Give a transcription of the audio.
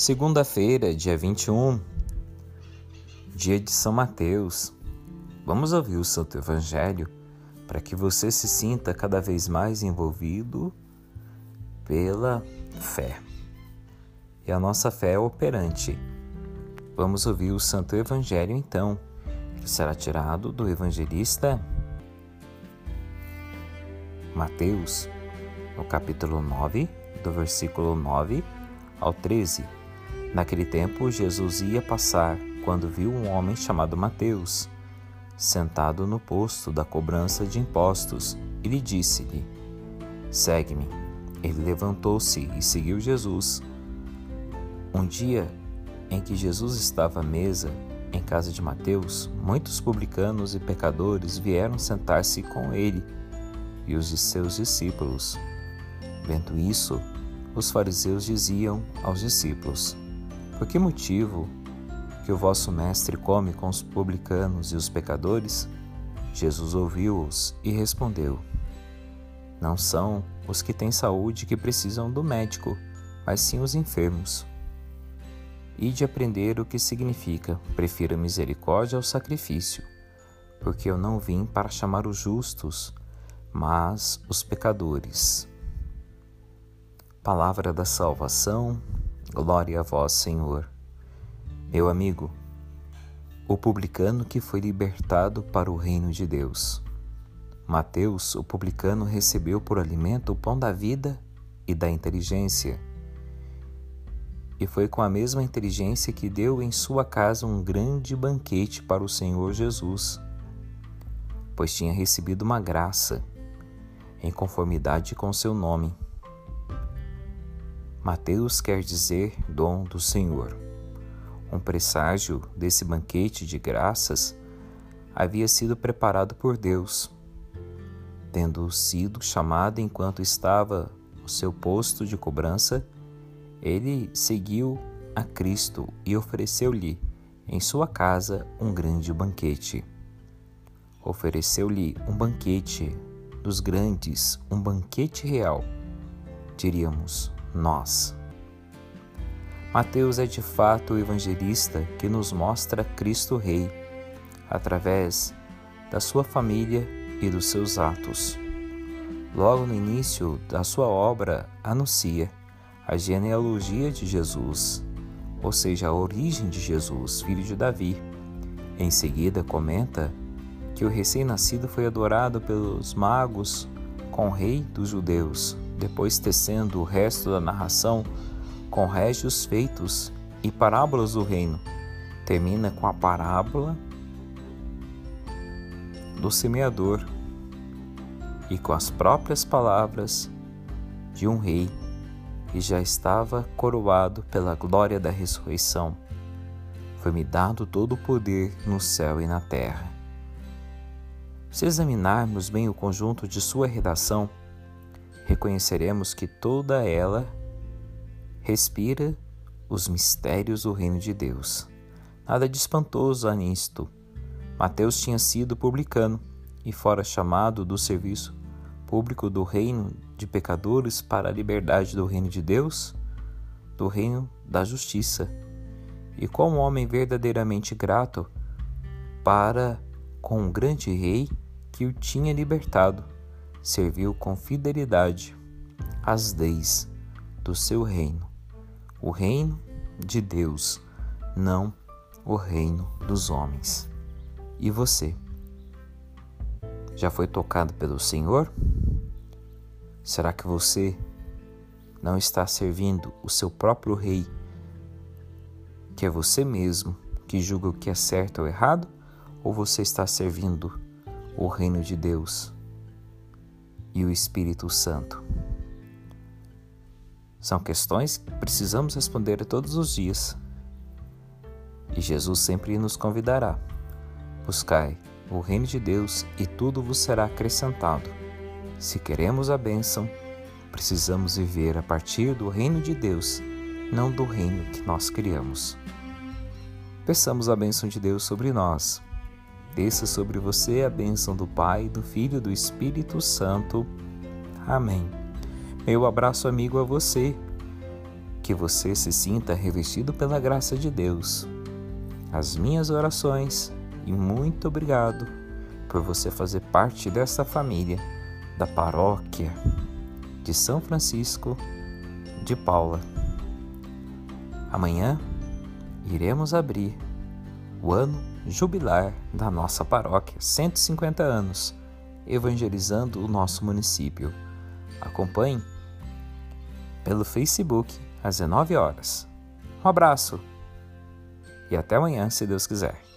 Segunda-feira, dia 21, dia de São Mateus. Vamos ouvir o Santo Evangelho para que você se sinta cada vez mais envolvido pela fé. E a nossa fé é operante. Vamos ouvir o Santo Evangelho então, que será tirado do evangelista Mateus, no capítulo 9, do versículo 9 ao 13 Naquele tempo, Jesus ia passar quando viu um homem chamado Mateus, sentado no posto da cobrança de impostos, e lhe disse-lhe: Segue-me. Ele levantou-se e seguiu Jesus. Um dia em que Jesus estava à mesa em casa de Mateus, muitos publicanos e pecadores vieram sentar-se com ele e os de seus discípulos. Vendo isso, os fariseus diziam aos discípulos: por que motivo que o vosso mestre come com os publicanos e os pecadores? Jesus ouviu-os e respondeu: Não são os que têm saúde que precisam do médico, mas sim os enfermos. E de aprender o que significa: prefiro misericórdia ao sacrifício, porque eu não vim para chamar os justos, mas os pecadores. Palavra da salvação, Glória a vós, Senhor. Meu amigo, o publicano que foi libertado para o reino de Deus. Mateus, o publicano, recebeu por alimento o pão da vida e da inteligência. E foi com a mesma inteligência que deu em sua casa um grande banquete para o Senhor Jesus, pois tinha recebido uma graça em conformidade com seu nome. Mateus quer dizer dom do Senhor. Um presságio desse banquete de graças havia sido preparado por Deus, tendo sido chamado enquanto estava no seu posto de cobrança, ele seguiu a Cristo e ofereceu-lhe em sua casa um grande banquete. Ofereceu-lhe um banquete dos grandes, um banquete real, diríamos, nós. Mateus é de fato o evangelista que nos mostra Cristo Rei através da sua família e dos seus atos. Logo no início da sua obra, anuncia a genealogia de Jesus, ou seja, a origem de Jesus, filho de Davi. Em seguida, comenta que o recém-nascido foi adorado pelos magos com o rei dos judeus, depois tecendo o resto da narração com régios feitos e parábolas do reino. Termina com a parábola do semeador e com as próprias palavras de um rei que já estava coroado pela glória da ressurreição. Foi-me dado todo o poder no céu e na terra. Se examinarmos bem o conjunto de sua redação, reconheceremos que toda ela respira os mistérios do reino de Deus. Nada de espantoso há nisto. Mateus tinha sido publicano e fora chamado do serviço público do reino de pecadores para a liberdade do reino de Deus, do reino da justiça. E como homem verdadeiramente grato para com o grande rei que o tinha libertado serviu com fidelidade as leis do seu reino, o reino de Deus, não o reino dos homens. E você? Já foi tocado pelo Senhor? Será que você não está servindo o seu próprio rei, que é você mesmo, que julga o que é certo ou errado? Ou você está servindo o reino de Deus? e o Espírito Santo? São questões que precisamos responder todos os dias. E Jesus sempre nos convidará. Buscai o reino de Deus e tudo vos será acrescentado. Se queremos a bênção, precisamos viver a partir do reino de Deus, não do reino que nós criamos. Peçamos a bênção de Deus sobre nós Desça sobre você a bênção do Pai, do Filho e do Espírito Santo. Amém. Meu abraço amigo a você que você se sinta revestido pela graça de Deus. As minhas orações e muito obrigado por você fazer parte dessa família da paróquia de São Francisco de Paula. Amanhã iremos abrir o ano jubilar da nossa paróquia, 150 anos, evangelizando o nosso município. Acompanhe pelo Facebook às 19 horas. Um abraço e até amanhã, se Deus quiser.